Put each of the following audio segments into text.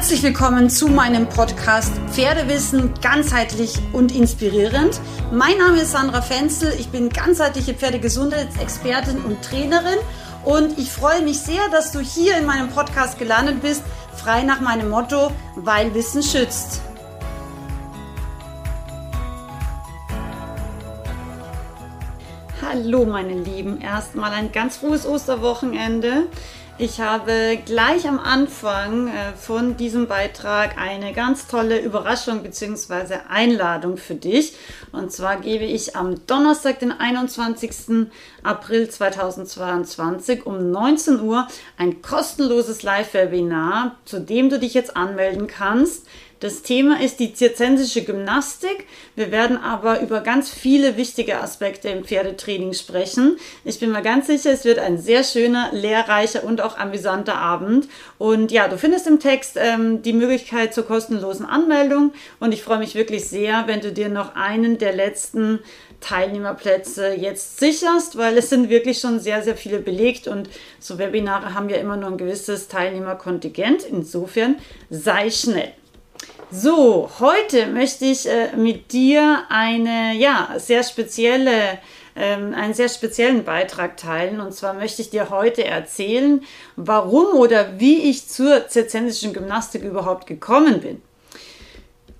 Herzlich willkommen zu meinem Podcast Pferdewissen ganzheitlich und inspirierend. Mein Name ist Sandra Fenzel, ich bin ganzheitliche Pferdegesundheitsexpertin und Trainerin und ich freue mich sehr, dass du hier in meinem Podcast gelandet bist, frei nach meinem Motto, weil Wissen schützt. Hallo meine Lieben, erstmal ein ganz frohes Osterwochenende. Ich habe gleich am Anfang äh, von diesem Beitrag eine ganz tolle Überraschung bzw. Einladung für dich. Und zwar gebe ich am Donnerstag, den 21. April 2022 um 19 Uhr ein kostenloses Live-Webinar, zu dem du dich jetzt anmelden kannst. Das Thema ist die zirzensische Gymnastik. Wir werden aber über ganz viele wichtige Aspekte im Pferdetraining sprechen. Ich bin mir ganz sicher, es wird ein sehr schöner, lehrreicher und auch amüsanter Abend. Und ja, du findest im Text ähm, die Möglichkeit zur kostenlosen Anmeldung. Und ich freue mich wirklich sehr, wenn du dir noch einen der letzten Teilnehmerplätze jetzt sicherst, weil es sind wirklich schon sehr, sehr viele belegt und so Webinare haben ja immer nur ein gewisses Teilnehmerkontingent. Insofern sei schnell. So, heute möchte ich äh, mit dir eine ja, sehr spezielle, ähm, einen sehr speziellen Beitrag teilen. Und zwar möchte ich dir heute erzählen, warum oder wie ich zur zirzensischen Gymnastik überhaupt gekommen bin.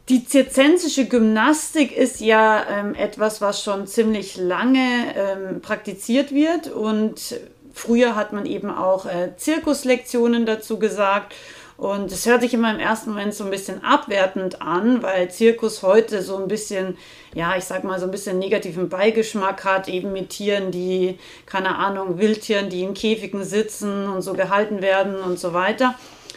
Die zirzensische Gymnastik ist ja ähm, etwas, was schon ziemlich lange ähm, praktiziert wird und früher hat man eben auch äh, Zirkuslektionen dazu gesagt und es hört sich immer im ersten Moment so ein bisschen abwertend an, weil Zirkus heute so ein bisschen, ja, ich sag mal, so ein bisschen negativen Beigeschmack hat, eben mit Tieren, die, keine Ahnung, Wildtieren, die in Käfigen sitzen und so gehalten werden und so weiter.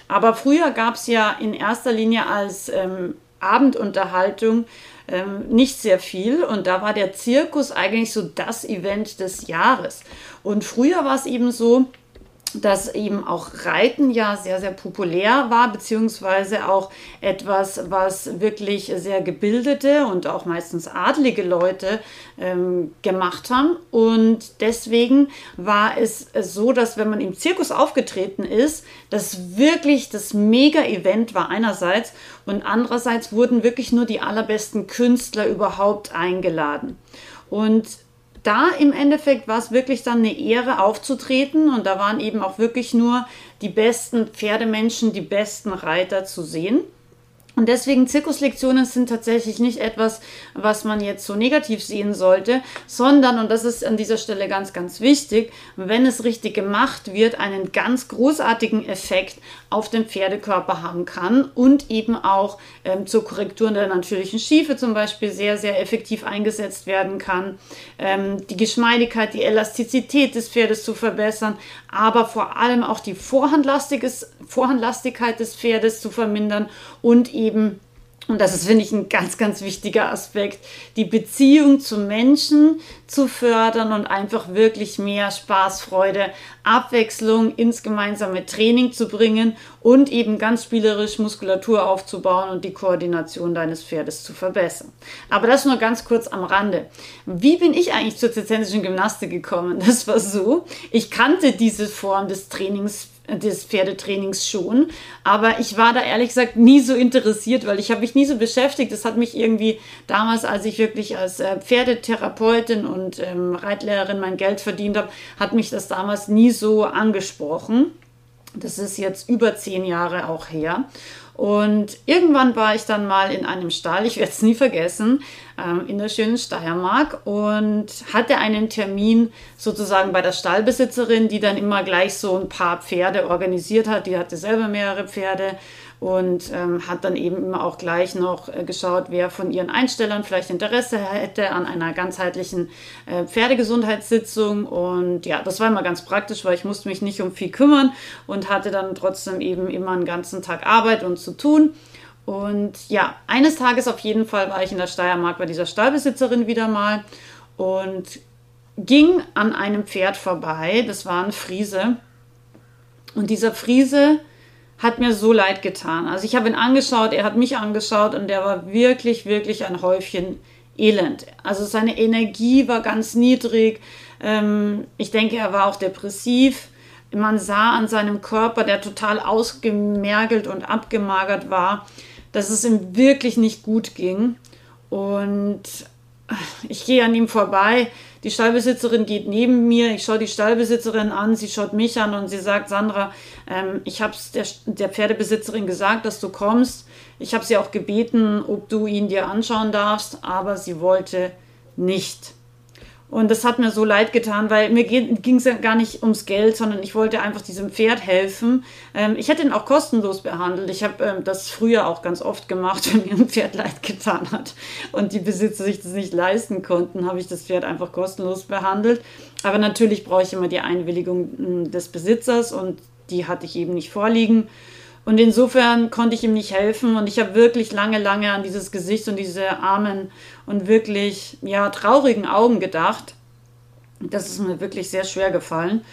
Aber früher gab es ja in erster Linie als ähm, Abendunterhaltung ähm, nicht sehr viel und da war der Zirkus eigentlich so das Event des Jahres. Und früher war es eben so, dass eben auch Reiten ja sehr, sehr populär war, beziehungsweise auch etwas, was wirklich sehr gebildete und auch meistens adlige Leute ähm, gemacht haben. Und deswegen war es so, dass wenn man im Zirkus aufgetreten ist, das wirklich das Mega-Event war einerseits und andererseits wurden wirklich nur die allerbesten Künstler überhaupt eingeladen. Und da im Endeffekt war es wirklich dann eine Ehre aufzutreten und da waren eben auch wirklich nur die besten Pferdemenschen, die besten Reiter zu sehen. Und deswegen Zirkuslektionen sind tatsächlich nicht etwas, was man jetzt so negativ sehen sollte, sondern, und das ist an dieser Stelle ganz, ganz wichtig, wenn es richtig gemacht wird, einen ganz großartigen Effekt auf den Pferdekörper haben kann und eben auch ähm, zur Korrektur der natürlichen Schiefe zum Beispiel sehr, sehr effektiv eingesetzt werden kann, ähm, die Geschmeidigkeit, die Elastizität des Pferdes zu verbessern, aber vor allem auch die Vorhandlastigkeit des Pferdes zu vermindern und eben und das ist, finde ich, ein ganz, ganz wichtiger Aspekt, die Beziehung zu Menschen zu fördern und einfach wirklich mehr Spaß, Freude, Abwechslung ins gemeinsame Training zu bringen und eben ganz spielerisch Muskulatur aufzubauen und die Koordination deines Pferdes zu verbessern. Aber das nur ganz kurz am Rande. Wie bin ich eigentlich zur zizensischen Gymnastik gekommen? Das war so, ich kannte diese Form des Trainings des Pferdetrainings schon. Aber ich war da ehrlich gesagt nie so interessiert, weil ich habe mich nie so beschäftigt. Das hat mich irgendwie damals, als ich wirklich als äh, Pferdetherapeutin und ähm, Reitlehrerin mein Geld verdient habe, hat mich das damals nie so angesprochen. Das ist jetzt über zehn Jahre auch her. Und irgendwann war ich dann mal in einem Stall, ich werde es nie vergessen, ähm, in der schönen Steiermark und hatte einen Termin sozusagen bei der Stallbesitzerin, die dann immer gleich so ein paar Pferde organisiert hat. Die hatte selber mehrere Pferde und ähm, hat dann eben immer auch gleich noch äh, geschaut, wer von ihren Einstellern vielleicht Interesse hätte an einer ganzheitlichen äh, Pferdegesundheitssitzung. Und ja, das war immer ganz praktisch, weil ich musste mich nicht um viel kümmern und hatte dann trotzdem eben immer einen ganzen Tag Arbeit und zu tun. Und ja, eines Tages auf jeden Fall war ich in der Steiermark bei dieser Stallbesitzerin wieder mal und ging an einem Pferd vorbei. Das war ein Friese. Und dieser Friese hat mir so leid getan. Also ich habe ihn angeschaut, er hat mich angeschaut und der war wirklich, wirklich ein Häufchen Elend. Also seine Energie war ganz niedrig. Ähm, ich denke, er war auch depressiv. man sah an seinem Körper, der total ausgemergelt und abgemagert war, dass es ihm wirklich nicht gut ging. Und ich gehe an ihm vorbei. Die Stallbesitzerin geht neben mir. Ich schaue die Stallbesitzerin an. Sie schaut mich an und sie sagt: Sandra, ähm, ich habe es der, der Pferdebesitzerin gesagt, dass du kommst. Ich habe sie auch gebeten, ob du ihn dir anschauen darfst, aber sie wollte nicht. Und das hat mir so leid getan, weil mir ging es gar nicht ums Geld, sondern ich wollte einfach diesem Pferd helfen. Ähm, ich hätte ihn auch kostenlos behandelt. Ich habe ähm, das früher auch ganz oft gemacht, wenn mir ein Pferd leid getan hat und die Besitzer sich das nicht leisten konnten, habe ich das Pferd einfach kostenlos behandelt. Aber natürlich brauche ich immer die Einwilligung hm, des Besitzers und die hatte ich eben nicht vorliegen. Und insofern konnte ich ihm nicht helfen und ich habe wirklich lange, lange an dieses Gesicht und diese armen und wirklich ja traurigen Augen gedacht. Das ist mir wirklich sehr schwer gefallen.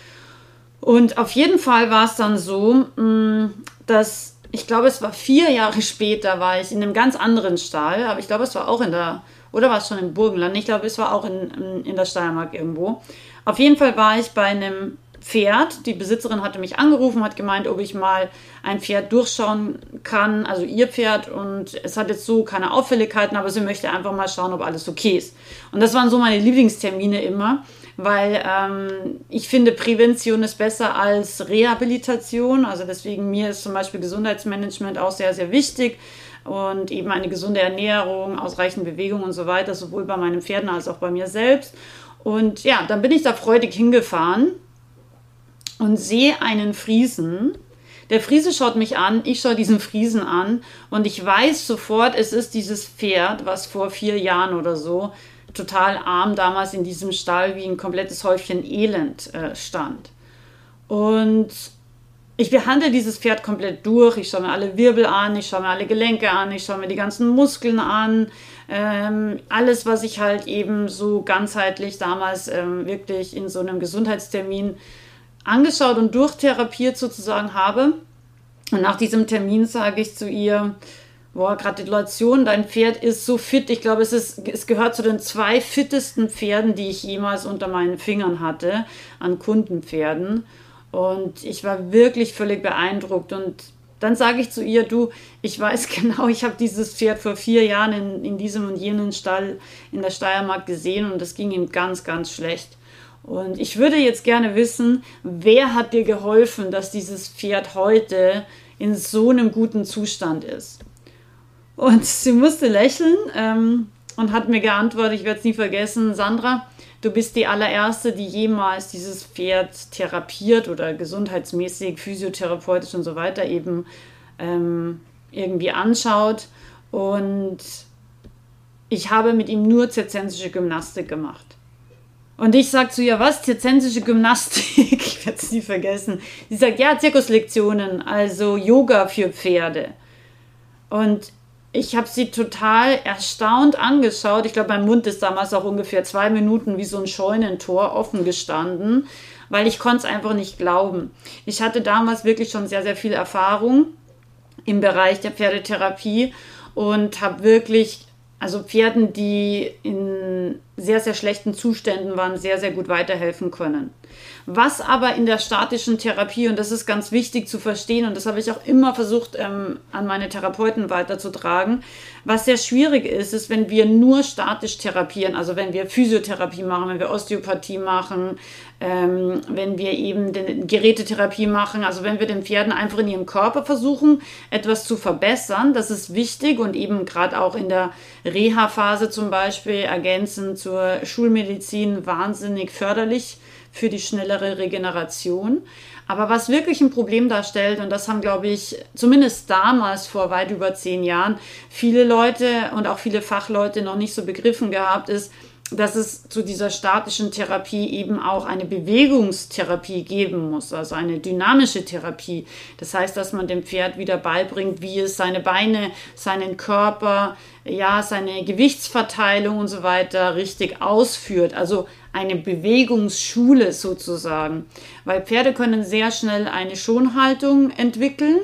Und auf jeden Fall war es dann so, mm, dass ich glaube, es war vier Jahre später, war ich in einem ganz anderen Stall, aber ich glaube, es war auch in der, oder war es schon im Burgenland? Ich glaube, es war auch in, in, in der Steiermark irgendwo. Auf jeden Fall war ich bei einem Pferd. Die Besitzerin hatte mich angerufen, hat gemeint, ob ich mal ein Pferd durchschauen kann, also ihr Pferd. Und es hat jetzt so keine Auffälligkeiten, aber sie möchte einfach mal schauen, ob alles okay ist. Und das waren so meine Lieblingstermine immer, weil ähm, ich finde, Prävention ist besser als Rehabilitation. Also deswegen mir ist zum Beispiel Gesundheitsmanagement auch sehr, sehr wichtig und eben eine gesunde Ernährung, ausreichend Bewegung und so weiter, sowohl bei meinen Pferden als auch bei mir selbst. Und ja, dann bin ich da freudig hingefahren und sehe einen Friesen. Der Friese schaut mich an, ich schaue diesen Friesen an und ich weiß sofort, es ist dieses Pferd, was vor vier Jahren oder so total arm damals in diesem Stall wie ein komplettes Häufchen Elend äh, stand. Und ich behandle dieses Pferd komplett durch. Ich schaue mir alle Wirbel an, ich schaue mir alle Gelenke an, ich schaue mir die ganzen Muskeln an. Ähm, alles, was ich halt eben so ganzheitlich damals ähm, wirklich in so einem Gesundheitstermin angeschaut und durchtherapiert sozusagen habe. Und nach diesem Termin sage ich zu ihr, boah, Gratulation, dein Pferd ist so fit. Ich glaube, es, ist, es gehört zu den zwei fittesten Pferden, die ich jemals unter meinen Fingern hatte, an Kundenpferden. Und ich war wirklich völlig beeindruckt. Und dann sage ich zu ihr, du, ich weiß genau, ich habe dieses Pferd vor vier Jahren in, in diesem und jenen Stall in der Steiermark gesehen und es ging ihm ganz, ganz schlecht. Und ich würde jetzt gerne wissen, wer hat dir geholfen, dass dieses Pferd heute in so einem guten Zustand ist? Und sie musste lächeln ähm, und hat mir geantwortet, ich werde es nie vergessen, Sandra, du bist die allererste, die jemals dieses Pferd therapiert oder gesundheitsmäßig, physiotherapeutisch und so weiter eben ähm, irgendwie anschaut. Und ich habe mit ihm nur zirzensische Gymnastik gemacht. Und ich sage zu ihr, was? Zirzensische Gymnastik? ich werde es nie vergessen. Sie sagt, ja, Zirkuslektionen, also Yoga für Pferde. Und ich habe sie total erstaunt angeschaut. Ich glaube, mein Mund ist damals auch ungefähr zwei Minuten wie so ein Scheunentor offen gestanden, weil ich konnte es einfach nicht glauben. Ich hatte damals wirklich schon sehr, sehr viel Erfahrung im Bereich der Pferdetherapie und habe wirklich also Pferden, die in sehr, sehr schlechten Zuständen waren, sehr, sehr gut weiterhelfen können. Was aber in der statischen Therapie, und das ist ganz wichtig zu verstehen, und das habe ich auch immer versucht ähm, an meine Therapeuten weiterzutragen, was sehr schwierig ist, ist, wenn wir nur statisch therapieren, also wenn wir Physiotherapie machen, wenn wir Osteopathie machen, ähm, wenn wir eben den Gerätetherapie machen, also wenn wir den Pferden einfach in ihrem Körper versuchen, etwas zu verbessern, das ist wichtig und eben gerade auch in der Reha-Phase zum Beispiel ergänzend zur Schulmedizin wahnsinnig förderlich für die schnellere Regeneration. Aber was wirklich ein Problem darstellt, und das haben, glaube ich, zumindest damals vor weit über zehn Jahren viele Leute und auch viele Fachleute noch nicht so begriffen gehabt, ist, dass es zu dieser statischen Therapie eben auch eine Bewegungstherapie geben muss, also eine dynamische Therapie. Das heißt, dass man dem Pferd wieder beibringt, wie es seine Beine, seinen Körper, ja, seine Gewichtsverteilung und so weiter richtig ausführt. Also eine Bewegungsschule sozusagen. Weil Pferde können sehr schnell eine Schonhaltung entwickeln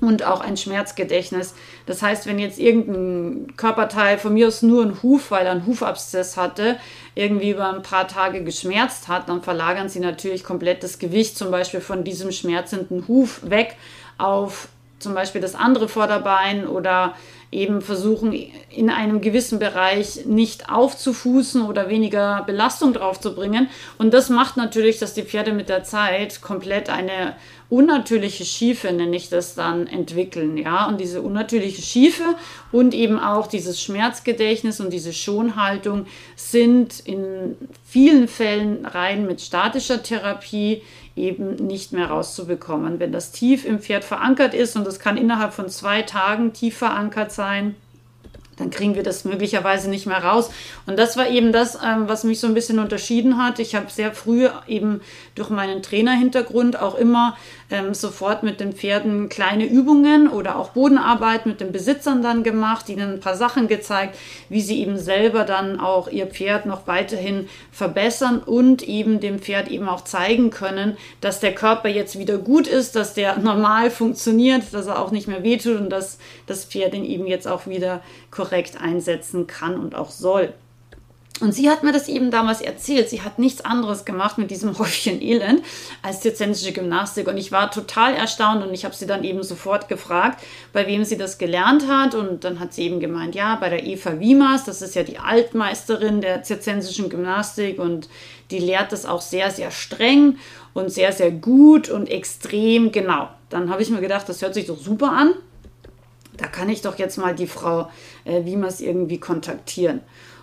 und auch ein Schmerzgedächtnis. Das heißt, wenn jetzt irgendein Körperteil von mir aus nur ein Huf, weil er einen Hufabszess hatte, irgendwie über ein paar Tage geschmerzt hat, dann verlagern sie natürlich komplett das Gewicht zum Beispiel von diesem schmerzenden Huf weg auf zum Beispiel das andere Vorderbein oder eben versuchen, in einem gewissen Bereich nicht aufzufußen oder weniger Belastung drauf zu bringen. Und das macht natürlich, dass die Pferde mit der Zeit komplett eine unnatürliche Schiefe, nenne ich das dann, entwickeln. Ja? Und diese unnatürliche Schiefe und eben auch dieses Schmerzgedächtnis und diese Schonhaltung sind in vielen Fällen rein mit statischer Therapie eben nicht mehr rauszubekommen. Wenn das tief im Pferd verankert ist und das kann innerhalb von zwei Tagen tief verankert sein, dann kriegen wir das möglicherweise nicht mehr raus. Und das war eben das, ähm, was mich so ein bisschen unterschieden hat. Ich habe sehr früh eben durch meinen Trainerhintergrund auch immer ähm, sofort mit den Pferden kleine Übungen oder auch Bodenarbeit mit den Besitzern dann gemacht, ihnen ein paar Sachen gezeigt, wie sie eben selber dann auch ihr Pferd noch weiterhin verbessern und eben dem Pferd eben auch zeigen können, dass der Körper jetzt wieder gut ist, dass der normal funktioniert, dass er auch nicht mehr wehtut und dass das Pferd ihn eben jetzt auch wieder korrekt einsetzen kann und auch soll. Und sie hat mir das eben damals erzählt. Sie hat nichts anderes gemacht mit diesem Häufchen Elend als zirzensische Gymnastik. Und ich war total erstaunt und ich habe sie dann eben sofort gefragt, bei wem sie das gelernt hat. Und dann hat sie eben gemeint, ja, bei der Eva Wiemers, das ist ja die Altmeisterin der zirzensischen Gymnastik und die lehrt das auch sehr, sehr streng und sehr, sehr gut und extrem genau. Dann habe ich mir gedacht, das hört sich doch super an. Da kann ich doch jetzt mal die Frau äh, Wiemers irgendwie kontaktieren.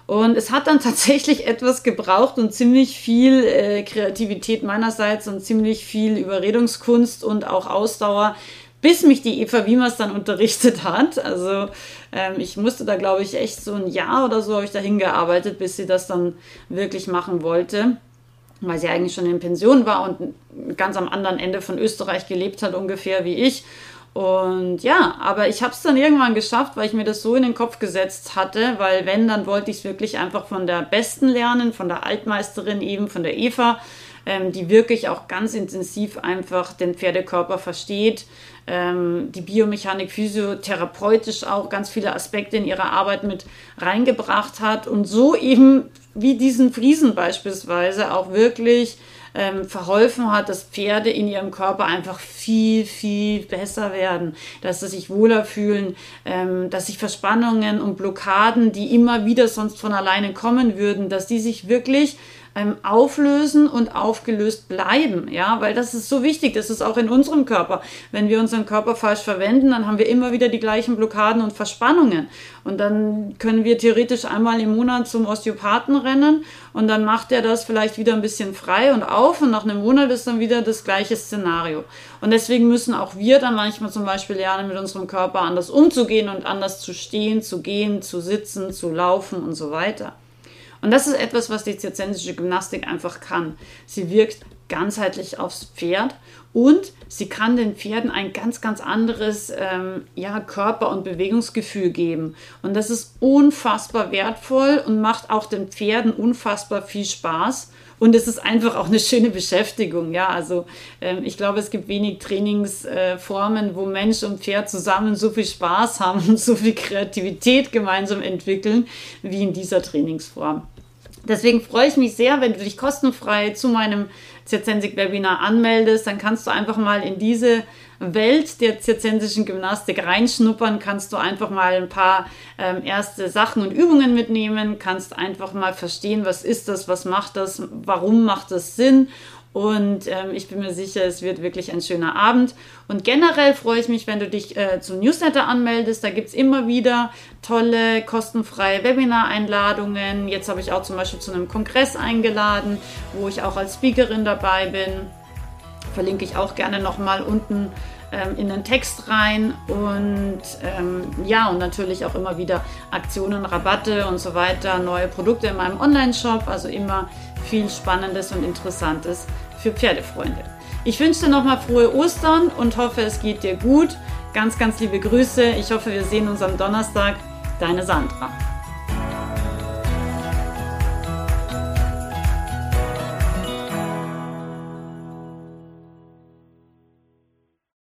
Und es hat dann tatsächlich etwas gebraucht und ziemlich viel äh, Kreativität meinerseits und ziemlich viel Überredungskunst und auch Ausdauer, bis mich die Eva Wiemers dann unterrichtet hat. Also ähm, ich musste da, glaube ich, echt so ein Jahr oder so habe ich da hingearbeitet, bis sie das dann wirklich machen wollte weil sie eigentlich schon in Pension war und ganz am anderen Ende von Österreich gelebt hat, ungefähr wie ich. Und ja, aber ich habe es dann irgendwann geschafft, weil ich mir das so in den Kopf gesetzt hatte, weil wenn, dann wollte ich es wirklich einfach von der Besten lernen, von der Altmeisterin eben, von der Eva, ähm, die wirklich auch ganz intensiv einfach den Pferdekörper versteht, ähm, die Biomechanik physiotherapeutisch auch ganz viele Aspekte in ihre Arbeit mit reingebracht hat und so eben wie diesen Friesen beispielsweise auch wirklich ähm, verholfen hat, dass Pferde in ihrem Körper einfach viel, viel besser werden, dass sie sich wohler fühlen, ähm, dass sich Verspannungen und Blockaden, die immer wieder sonst von alleine kommen würden, dass die sich wirklich ähm, auflösen und aufgelöst bleiben, ja, weil das ist so wichtig, das ist auch in unserem Körper. Wenn wir unseren Körper falsch verwenden, dann haben wir immer wieder die gleichen Blockaden und Verspannungen und dann können wir theoretisch einmal im Monat zum Osteopathen rennen und dann macht er das vielleicht wieder ein bisschen frei und auf und nach einem Monat ist dann wieder das gleiche Szenario. Und deswegen müssen auch wir dann manchmal zum Beispiel lernen, mit unserem Körper anders umzugehen und anders zu stehen, zu gehen, zu sitzen, zu laufen und so weiter. Und das ist etwas, was die zirzensische Gymnastik einfach kann. Sie wirkt ganzheitlich aufs Pferd und sie kann den Pferden ein ganz, ganz anderes ähm, ja, Körper- und Bewegungsgefühl geben. Und das ist unfassbar wertvoll und macht auch den Pferden unfassbar viel Spaß. Und es ist einfach auch eine schöne Beschäftigung. Ja, also ähm, ich glaube, es gibt wenig Trainingsformen, äh, wo Mensch und Pferd zusammen so viel Spaß haben und so viel Kreativität gemeinsam entwickeln, wie in dieser Trainingsform. Deswegen freue ich mich sehr, wenn du dich kostenfrei zu meinem Zirzensik-Webinar anmeldest. Dann kannst du einfach mal in diese Welt der zirzensischen Gymnastik reinschnuppern, kannst du einfach mal ein paar ähm, erste Sachen und Übungen mitnehmen, kannst einfach mal verstehen, was ist das, was macht das, warum macht das Sinn und ähm, ich bin mir sicher, es wird wirklich ein schöner Abend. Und generell freue ich mich, wenn du dich äh, zum Newsletter anmeldest. Da gibt es immer wieder tolle, kostenfreie Webinar-Einladungen. Jetzt habe ich auch zum Beispiel zu einem Kongress eingeladen, wo ich auch als Speakerin dabei bin. Verlinke ich auch gerne nochmal unten ähm, in den Text rein. Und ähm, ja, und natürlich auch immer wieder Aktionen, Rabatte und so weiter, neue Produkte in meinem Online-Shop. Also immer viel Spannendes und Interessantes für Pferdefreunde. Ich wünsche dir nochmal frohe Ostern und hoffe, es geht dir gut. Ganz, ganz liebe Grüße. Ich hoffe, wir sehen uns am Donnerstag. Deine Sandra.